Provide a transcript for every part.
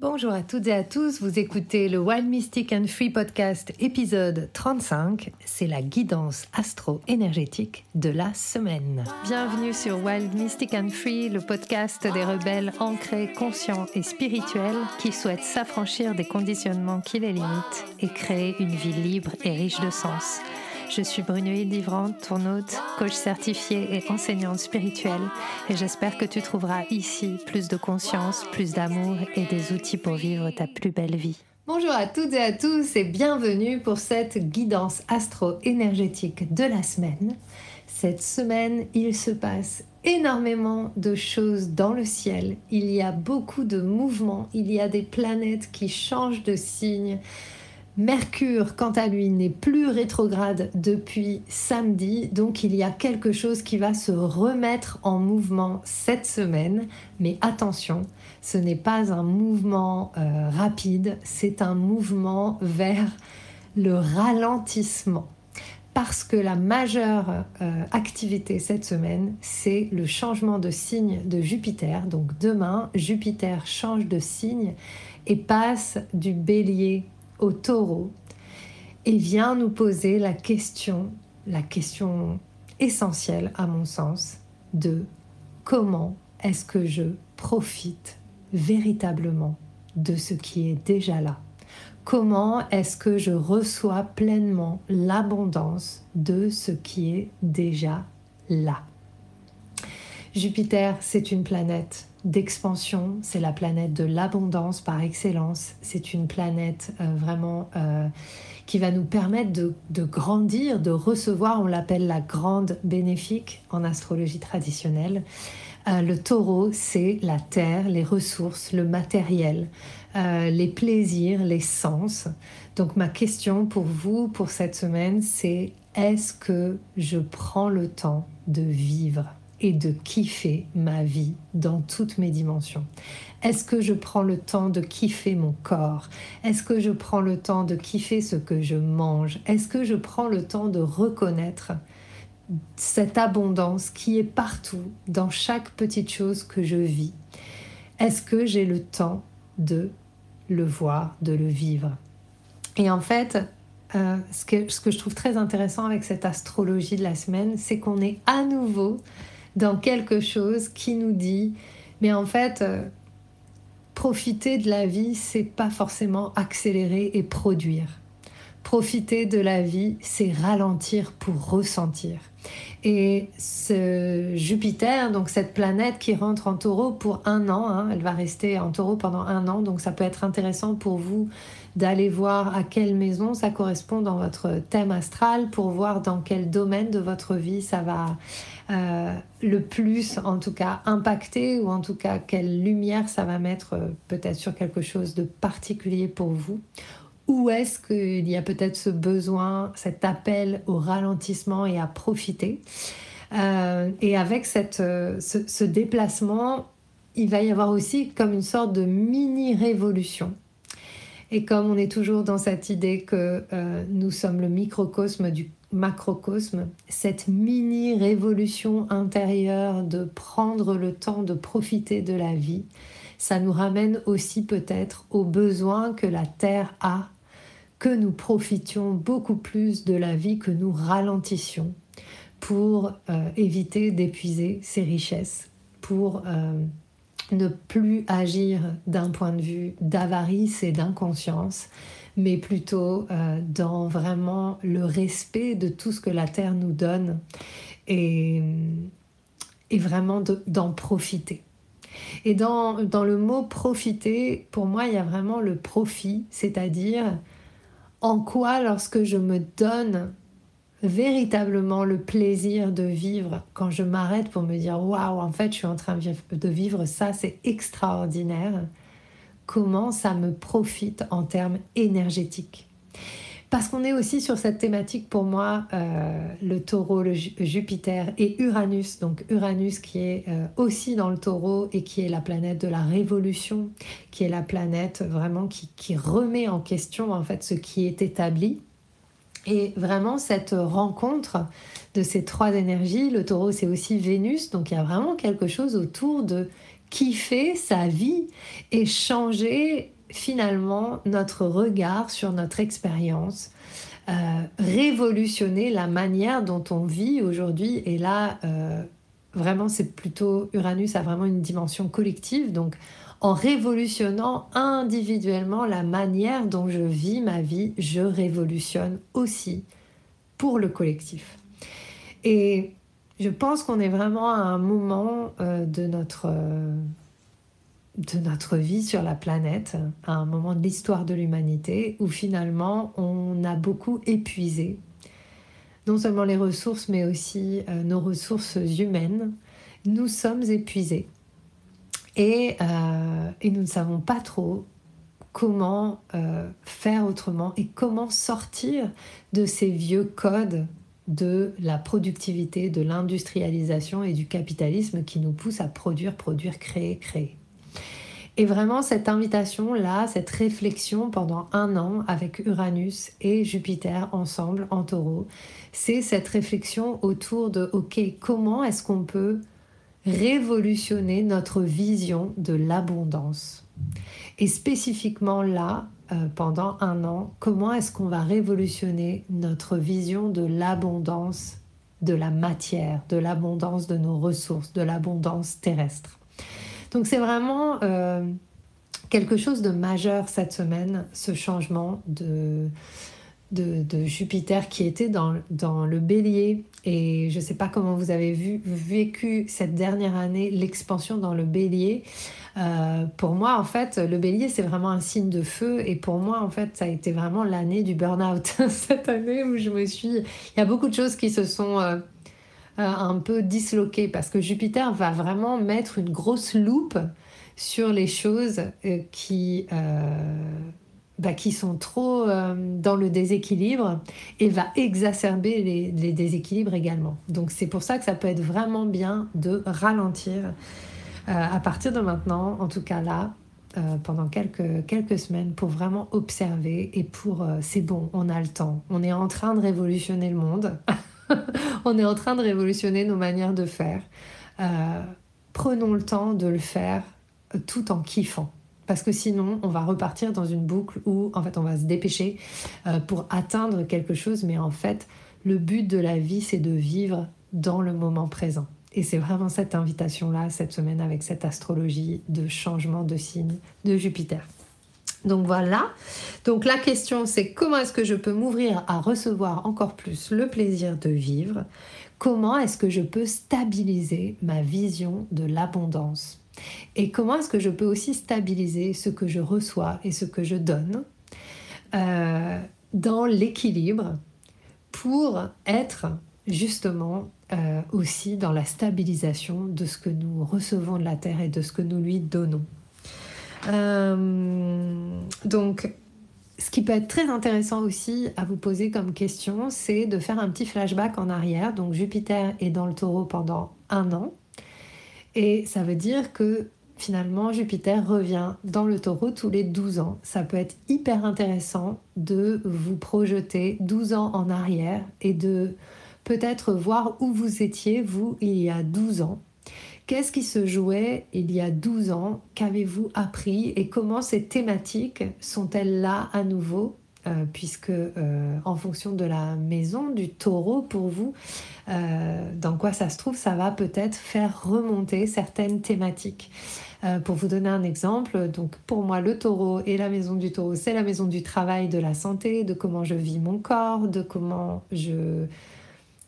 Bonjour à toutes et à tous, vous écoutez le Wild Mystic and Free Podcast épisode 35, c'est la guidance astro-énergétique de la semaine. Bienvenue sur Wild Mystic and Free, le podcast des rebelles ancrés, conscients et spirituels qui souhaitent s'affranchir des conditionnements qui les limitent et créer une vie libre et riche de sens. Je suis Brunoïde Livrante, ton hôte, coach certifié et enseignante spirituelle, et j'espère que tu trouveras ici plus de conscience, plus d'amour et des outils pour vivre ta plus belle vie. Bonjour à toutes et à tous et bienvenue pour cette guidance astro-énergétique de la semaine. Cette semaine, il se passe énormément de choses dans le ciel. Il y a beaucoup de mouvements, il y a des planètes qui changent de signe. Mercure, quant à lui, n'est plus rétrograde depuis samedi, donc il y a quelque chose qui va se remettre en mouvement cette semaine. Mais attention, ce n'est pas un mouvement euh, rapide, c'est un mouvement vers le ralentissement. Parce que la majeure euh, activité cette semaine, c'est le changement de signe de Jupiter. Donc demain, Jupiter change de signe et passe du bélier au taureau et vient nous poser la question, la question essentielle à mon sens, de comment est-ce que je profite véritablement de ce qui est déjà là? Comment est-ce que je reçois pleinement l'abondance de ce qui est déjà là? Jupiter, c'est une planète d'expansion, c'est la planète de l'abondance par excellence, c'est une planète euh, vraiment euh, qui va nous permettre de, grandir, de recevoir, on l'appelle la grande bénéfique en astrologie traditionnelle. Euh, le taureau, c'est la terre, les ressources, le matériel, les plaisirs, les sens. Donc ma question pour vous, pour cette semaine, c'est est-ce que je prends le temps de vivre? Et de kiffer ma vie dans toutes mes dimensions. Est-ce que je prends le temps de kiffer mon corps? Est-ce que je prends le temps de kiffer ce que je mange? Est-ce que je prends le temps de reconnaître cette abondance qui est partout, dans chaque petite chose que je vis? Est-ce que j'ai le temps de le voir, de le vivre? Et en fait, euh, ce, que, ce que je trouve très intéressant avec cette astrologie de la semaine, c'est qu'on est à nouveau dans quelque chose qui nous dit, mais en fait, euh, profiter de la vie, c'est pas forcément accélérer et produire. Profiter de la vie, c'est ralentir pour ressentir. Et ce Jupiter, donc cette planète qui rentre en taureau pour un an, hein, elle va rester en taureau pendant un an, donc ça peut être intéressant pour vous d'aller voir à quelle maison ça correspond dans votre thème astral pour voir dans quel domaine de votre vie ça va euh, le plus en tout cas impacter ou en tout cas quelle lumière ça va mettre euh, peut-être sur quelque chose de particulier pour vous. Où est-ce qu'il y a peut-être ce besoin, cet appel au ralentissement et à profiter? Euh, Et avec cette, ce déplacement, il va y avoir aussi comme une sorte de mini-révolution et comme on est toujours dans cette idée que euh, nous sommes le microcosme du macrocosme, cette mini révolution intérieure de prendre le temps de profiter de la vie, ça nous ramène aussi peut-être au besoin que la Terre a, que nous profitions beaucoup plus de la vie, que nous ralentissions pour euh, éviter d'épuiser ses richesses, pour euh, ne plus agir d'un point de vue d'avarice et d'inconscience, mais plutôt euh, dans vraiment le respect de tout ce que la Terre nous donne et, vraiment d'en profiter. Et dans, dans le mot profiter, pour moi, il y a vraiment le profit, c'est-à-dire en quoi lorsque je me donne véritablement le plaisir de vivre quand je m'arrête pour me dire waouh, en fait, je suis en train de vivre ça, c'est extraordinaire. Comment ça me profite en termes énergétiques parce qu'on est aussi sur cette thématique pour moi, euh, le taureau, le Jupiter et Uranus. Donc Uranus qui est euh, aussi dans le taureau et qui est la planète de la révolution, qui est la planète vraiment qui, qui remet en question en fait ce qui est établi et vraiment, cette rencontre de ces trois énergies, le taureau, c'est aussi Vénus, donc il y a vraiment quelque chose autour de kiffer sa vie et changer finalement notre regard sur notre expérience, euh, révolutionner la manière dont on vit aujourd'hui. Et là, euh, vraiment, c'est plutôt Uranus a vraiment une dimension collective. Donc, en révolutionnant individuellement la manière dont je vis ma vie, je révolutionne aussi pour le collectif. Et je pense qu'on est vraiment à un moment euh, de notre de notre vie sur la planète, à un moment de l'histoire de l'humanité où finalement on a beaucoup épuisé non seulement les ressources mais aussi euh, nos ressources humaines. Nous sommes épuisés et, euh, et nous ne savons pas trop comment euh, faire autrement et comment sortir de ces vieux codes de la productivité, de l'industrialisation et du capitalisme qui nous poussent à produire, produire, créer, créer. Et vraiment, cette invitation-là, cette réflexion pendant un an avec Uranus et Jupiter ensemble en taureau, c'est cette réflexion autour de, OK, comment est-ce qu'on peut révolutionner notre vision de l'abondance Et spécifiquement là, euh, pendant un an, comment est-ce qu'on va révolutionner notre vision de l'abondance de la matière, de l'abondance de nos ressources, de l'abondance terrestre? Donc c'est vraiment euh, quelque chose de majeur cette semaine, ce changement de, de, Jupiter qui était dans, dans, le bélier. Et je ne sais pas comment vous avez vécu cette dernière année l'expansion dans le bélier. Euh, pour moi, en fait, le bélier, c'est vraiment un signe de feu. Et pour moi, en fait, ça a été vraiment l'année du burn-out. cette année où je me suis... Il y a beaucoup de choses qui se sont... Euh, euh, un peu disloqué parce que Jupiter va vraiment mettre une grosse loupe sur les choses qui, bah, qui sont trop dans le déséquilibre et va exacerber les, déséquilibres également. Donc c'est pour ça que ça peut être vraiment bien de ralentir à partir de maintenant, en tout cas là, pendant quelques, quelques semaines pour vraiment observer et pour c'est bon, on a le temps, on est en train de révolutionner le monde. on est en train de révolutionner nos manières de faire. Euh, prenons le temps de le faire euh, tout en kiffant. Parce que sinon, on va repartir dans une boucle où, en fait, on va se dépêcher euh, pour atteindre quelque chose. Mais en fait, le but de la vie, c'est de vivre dans le moment présent. Et c'est vraiment cette invitation-là, cette semaine, avec cette astrologie de changement de signe de Jupiter. Donc voilà. Donc la question c'est comment est-ce que je peux m'ouvrir à recevoir encore plus le plaisir de vivre? Comment est-ce que je peux stabiliser ma vision de l'abondance? Et comment est-ce que je peux aussi stabiliser ce que je reçois et ce que je donne euh, dans l'équilibre pour être justement euh, aussi dans la stabilisation de ce que nous recevons de la Terre et de ce que nous lui donnons. Euh, donc, ce qui peut être très intéressant aussi à vous poser comme question, c'est de faire un petit flashback en arrière. Donc Jupiter est dans le taureau pendant un an. Et ça veut dire que finalement Jupiter revient dans le taureau tous les 12 ans. Ça peut être hyper intéressant de vous projeter 12 ans en arrière et de peut-être voir où vous étiez, vous, il y a 12 ans. Qu'est-ce qui se jouait il y a 12 ans? Qu'avez-vous appris? Et comment ces thématiques sont-elles là à nouveau? Euh, puisque euh, en fonction de la maison du taureau pour vous, euh, dans quoi ça se trouve, ça va peut-être faire remonter certaines thématiques. pour vous donner un exemple, donc pour moi le taureau et la maison du taureau, c'est la maison du travail, de la santé, de comment je vis mon corps, de comment je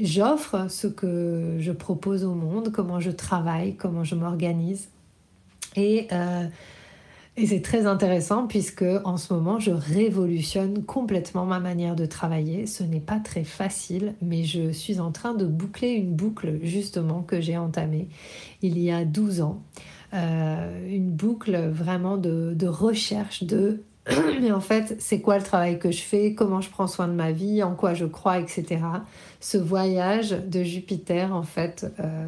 j'offre ce que je propose au monde, comment je travaille, comment je m'organise. Et, et c'est très intéressant puisque en ce moment, je révolutionne complètement ma manière de travailler. Ce n'est pas très facile, mais je suis en train de boucler une boucle justement que j'ai entamée il y a 12 ans. Euh, une boucle vraiment de, recherche de mais en fait, c'est quoi le travail que je fais, comment je prends soin de ma vie, en quoi je crois, etc. Ce voyage de Jupiter, en fait, euh,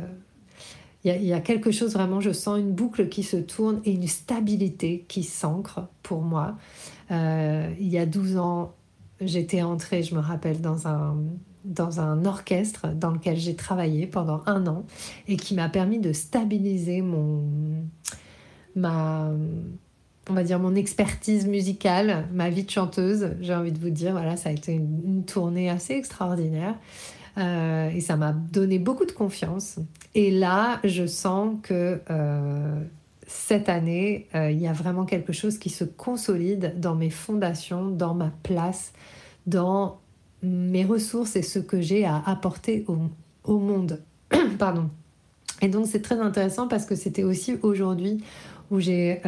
il y, a quelque chose vraiment, je sens une boucle qui se tourne et une stabilité qui s'ancre pour moi. Euh, il y a 12 ans, j'étais entrée, je me rappelle, dans un, dans un orchestre dans lequel j'ai travaillé pendant un an et qui m'a permis de stabiliser mon ma, on va dire mon expertise musicale, ma vie de chanteuse, j'ai envie de vous dire. Voilà, ça a été une, tournée assez extraordinaire. Euh, et ça m'a donné beaucoup de confiance. Et là, je sens que euh, cette année, euh, il y a vraiment quelque chose qui se consolide dans mes fondations, dans ma place, dans mes ressources et ce que j'ai à apporter au, au monde. Pardon. Et donc c'est très intéressant parce que c'était aussi aujourd'hui où j'ai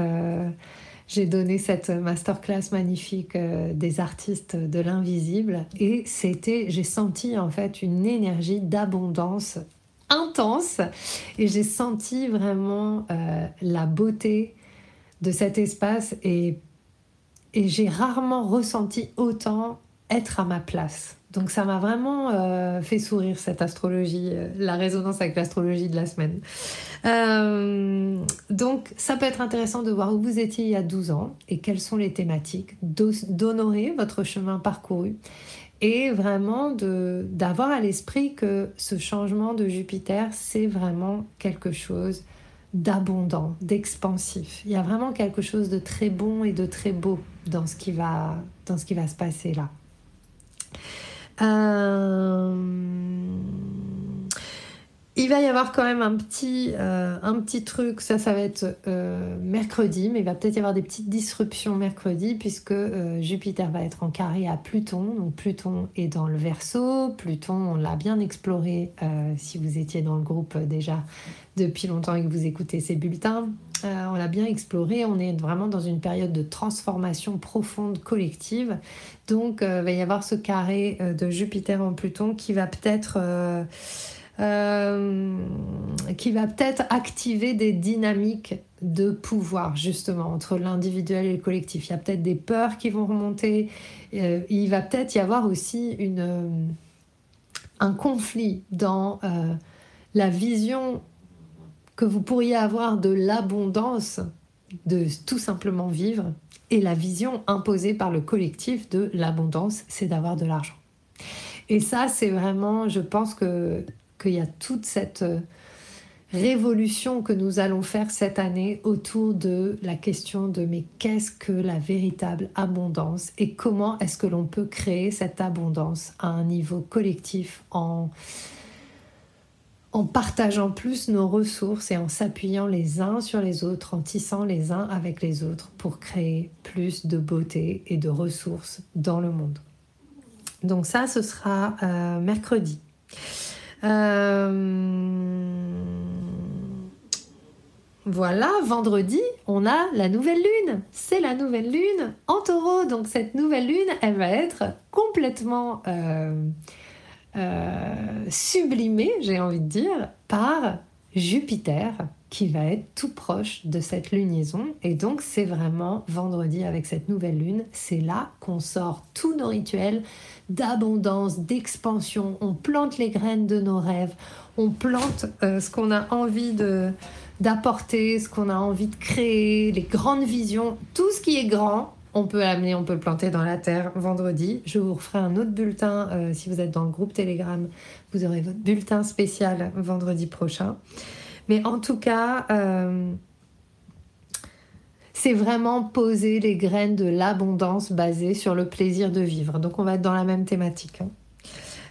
j'ai donné cette masterclass magnifique euh, des artistes de l'invisible. Et c'était, j'ai senti en fait une énergie d'abondance intense. Et j'ai senti vraiment euh, la beauté de cet espace. Et, et j'ai rarement ressenti autant être à ma place. Donc ça m'a vraiment euh, fait sourire cette astrologie, euh, la résonance avec l'astrologie de la semaine. Euh, donc ça peut être intéressant de voir où vous étiez il y a 12 ans et quelles sont les thématiques, d'honorer votre chemin parcouru et vraiment d'avoir à l'esprit que ce changement de Jupiter, c'est vraiment quelque chose d'abondant, d'expansif. Il y a vraiment quelque chose de très bon et de très beau dans ce qui va, dans ce qui va se passer là. Euh, il va y avoir quand même un petit, euh, un petit truc, ça, ça va être euh, mercredi, mais il va peut-être y avoir des petites disruptions mercredi, puisque Jupiter va être en carré à Pluton. Donc Pluton est dans le verso. Pluton, on l'a bien exploré si vous étiez dans le groupe déjà depuis longtemps et que vous écoutez ces bulletins. On l'a bien exploré, on est vraiment dans une période de transformation profonde collective. Donc il va y avoir ce carré de Jupiter en Pluton qui va peut-être euh, activer des dynamiques de pouvoir justement entre l'individuel et le collectif. Il y a peut-être des peurs qui vont remonter. Euh, il va peut-être y avoir aussi euh, un conflit dans la vision que vous pourriez avoir de l'abondance, de tout simplement vivre, et la vision imposée par le collectif de l'abondance, c'est d'avoir de l'argent. Et ça, c'est vraiment, je pense que qu'il y a toute cette euh, révolution que nous allons faire cette année autour de la question de mais qu'est-ce que la véritable abondance et comment est-ce que l'on peut créer cette abondance à un niveau collectif en, en partageant plus nos ressources et en s'appuyant les uns sur les autres, en tissant les uns avec les autres pour créer plus de beauté et de ressources dans le monde. Donc ça, ce sera euh, mercredi. Euh, voilà, vendredi, on a la nouvelle lune. C'est la nouvelle lune en taureau. Donc cette nouvelle lune, elle va être complètement euh, euh, sublimée, j'ai envie de dire, par Jupiter qui va être tout proche de cette lunaison. Et donc c'est vraiment vendredi avec cette nouvelle lune, c'est là qu'on sort tous nos rituels d'abondance, d'expansion. On plante les graines de nos rêves, on plante euh, ce qu'on a envie de d'apporter, ce qu'on a envie de créer, les grandes visions, tout ce qui est grand, on peut l'amener, on peut le planter dans la terre vendredi. Je vous referai un autre bulletin euh, si vous êtes dans le groupe Telegram. Vous aurez votre bulletin spécial vendredi prochain. Mais en tout cas, euh, c'est vraiment poser les graines de l'abondance basées sur le plaisir de vivre. Donc on va être dans la même thématique. Hein.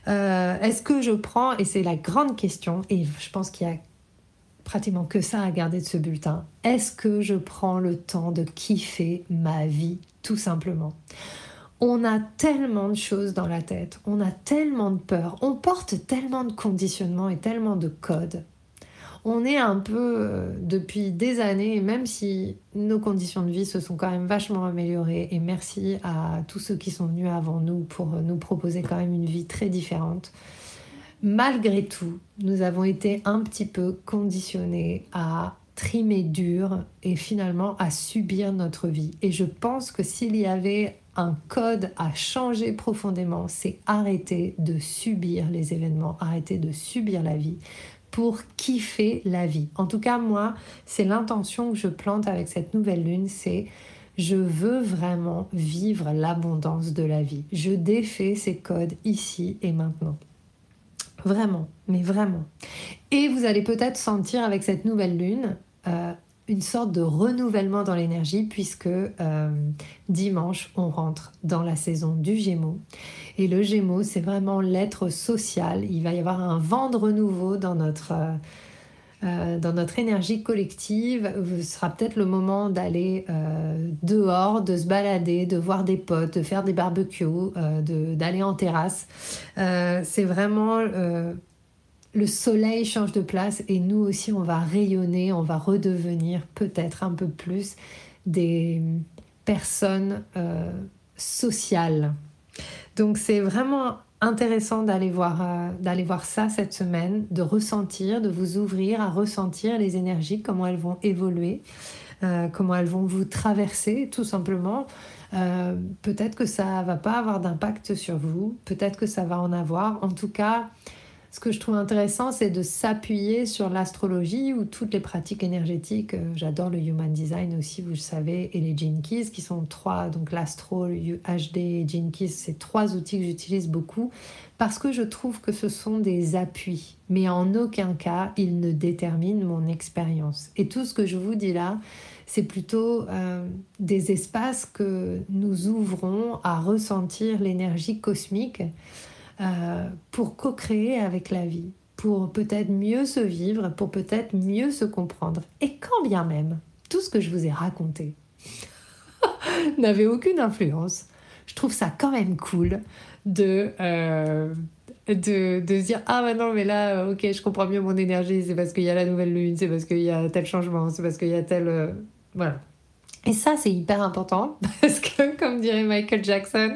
Euh, est-ce que je prends, et c'est la grande question, et je pense qu'il y a pratiquement que ça à garder de ce bulletin, est-ce que je prends le temps de kiffer ma vie tout simplement? On a tellement de choses dans la tête, on a tellement de peur, on porte tellement de conditionnements et tellement de codes. On est un peu, euh, depuis des années, même si nos conditions de vie se sont quand même vachement améliorées, et merci à tous ceux qui sont venus avant nous pour nous proposer quand même une vie très différente, malgré tout, nous avons été un petit peu conditionnés à trimer dur et finalement à subir notre vie. Et je pense que s'il y avait un code à changer profondément, c'est arrêter de subir les événements, arrêter de subir la vie, pour kiffer la vie. En tout cas, moi, c'est l'intention que je plante avec cette nouvelle lune, c'est je veux vraiment vivre l'abondance de la vie. Je défais ces codes ici et maintenant. Vraiment, mais vraiment. Et vous allez peut-être sentir avec cette nouvelle lune euh, une sorte de renouvellement dans l'énergie puisque euh, dimanche, on rentre dans la saison du Gémeaux. Et le Gémeaux, c'est vraiment l'être social. Il va y avoir un vent de renouveau dans notre... Euh, euh, dans notre énergie collective, ce sera peut-être le moment d'aller dehors, de se balader, de voir des potes, de faire des barbecues, d'aller en terrasse. c'est vraiment le soleil change de place et nous aussi on va rayonner, on va redevenir peut-être un peu plus des personnes euh, sociales. Donc c'est vraiment intéressant d'aller voir, euh, voir ça cette semaine, de ressentir, de vous ouvrir à ressentir les énergies, comment elles vont évoluer, euh, comment elles vont vous traverser tout simplement. peut-être que ça va pas avoir d'impact sur vous, peut-être que ça va en avoir. En tout cas, ce que je trouve intéressant, c'est de s'appuyer sur l'astrologie ou toutes les pratiques énergétiques. Euh, j'adore le Human Design aussi, vous le savez, et les Keys, qui sont trois, donc l'astro, HD et c'est trois outils que j'utilise beaucoup parce que je trouve que ce sont des appuis, mais en aucun cas ils ne déterminent mon expérience. Et tout ce que je vous dis là, c'est plutôt euh, des espaces que nous ouvrons à ressentir l'énergie cosmique euh, pour co-créer avec la vie, pour peut-être mieux se vivre, pour peut-être mieux se comprendre. Et quand bien même, tout ce que je vous ai raconté n'avait aucune influence, je trouve ça quand même cool de, euh, de, de, se dire Ah, bah non, mais là, ok, je comprends mieux mon énergie, c'est parce qu'il y a la nouvelle lune, c'est parce qu'il y a tel changement, c'est parce qu'il y a tel. Euh, voilà. Et ça, c'est hyper important parce que, comme dirait Michael Jackson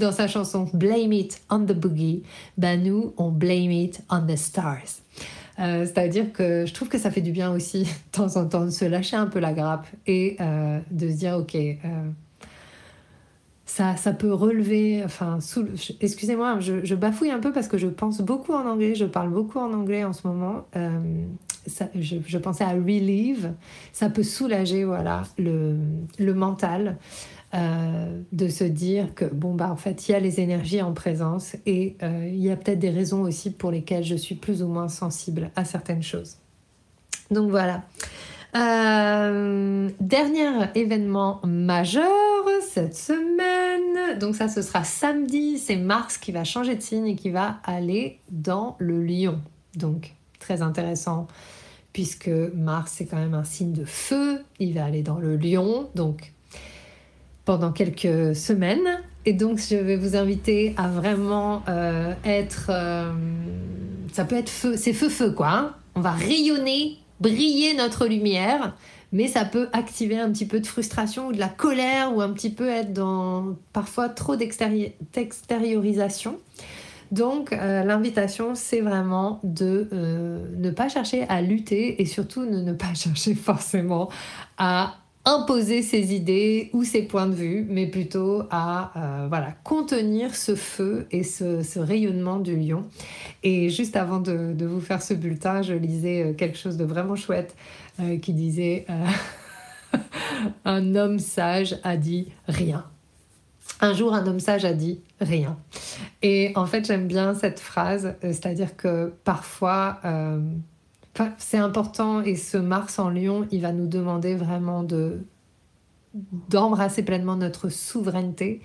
dans sa chanson Blame It on the Boogie, ben nous, on blame it on the stars. Euh, c'est-à-dire que je trouve que ça fait du bien aussi, de temps en temps, de se lâcher un peu la grappe et euh, de se dire, ok, euh, ça, ça peut relever, enfin, excusez-moi, je, je, bafouille un peu parce que je pense beaucoup en anglais, je parle beaucoup en anglais en ce moment je, pensais à relieve, ça peut soulager voilà, le, le mental. Euh, de se dire que bon bah en fait il y a les énergies en présence et euh, il y a peut-être des raisons aussi pour lesquelles je suis plus ou moins sensible à certaines choses. Donc voilà. Euh, dernier événement majeur cette semaine. Donc ça ce sera samedi, c'est Mars qui va changer de signe et qui va aller dans le lion. Donc très intéressant puisque Mars est quand même un signe de feu, il va aller dans le lion, donc pendant quelques semaines. Et donc je vais vous inviter à vraiment euh, être... Euh, ça peut être feu, c'est feu-feu quoi. Hein. On va rayonner, briller notre lumière, mais ça peut activer un petit peu de frustration ou de la colère ou un petit peu être dans parfois trop d'extériorisation. Donc euh, l'invitation, c'est vraiment de euh, ne pas chercher à lutter et surtout de ne pas chercher forcément à imposer ses idées ou ses points de vue, mais plutôt à euh, voilà, contenir ce feu et ce, rayonnement du lion. Et juste avant de, vous faire ce bulletin, je lisais quelque chose de vraiment chouette qui disait Un homme sage a dit rien. Un jour, un homme sage a dit rien. Et en fait, j'aime bien cette phrase, euh, c'est-à-dire que parfois, euh, c'est important et ce Mars en Lion, il va nous demander vraiment de d'embrasser pleinement notre souveraineté.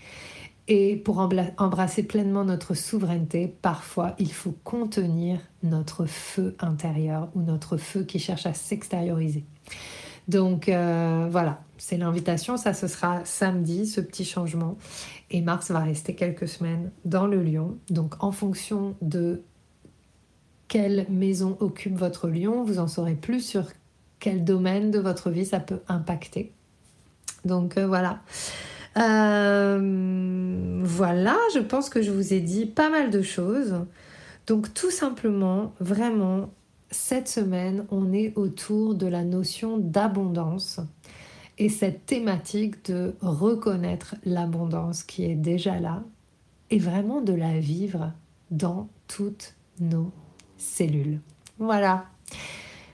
Et pour embrasser pleinement notre souveraineté, parfois il faut contenir notre feu intérieur ou notre feu qui cherche à s'extérioriser. Donc euh, voilà, c'est l'invitation. Ça, ce sera samedi, ce petit changement. Et Mars va rester quelques semaines dans le lion. Donc en fonction de quelle maison occupe votre lion, vous en saurez plus sur quel domaine de votre vie ça peut impacter. Donc euh, voilà. Euh, voilà, je pense que je vous ai dit pas mal de choses. Donc tout simplement, vraiment, cette semaine, on est autour de la notion d'abondance et cette thématique de reconnaître l'abondance qui est déjà là et vraiment de la vivre dans toutes nos cellules. Voilà.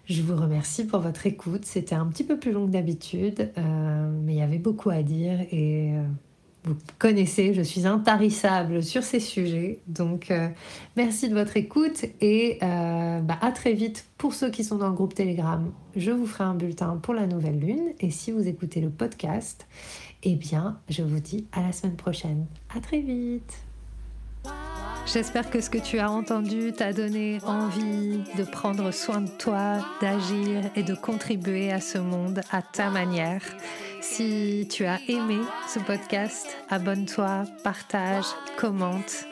Je vous remercie pour votre écoute. C'était un petit peu plus long que d'habitude, euh, mais il y avait beaucoup à dire et euh, Vous connaissez, je suis intarissable sur ces sujets. Donc, euh, merci de votre écoute et euh, bah, à très vite pour ceux qui sont dans le groupe Telegram. Je vous ferai un bulletin pour la nouvelle lune. Et si vous écoutez le podcast, eh bien, je vous dis à la semaine prochaine. À très vite. J'espère que ce que tu as entendu t'a donné envie de prendre soin de toi, d'agir et de contribuer à ce monde à ta manière. Si tu as aimé ce podcast, abonne-toi, partage, commente.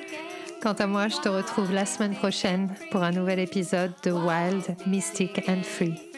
Quant à moi, je te retrouve la semaine prochaine pour un nouvel épisode de Wild, Mystic and Free.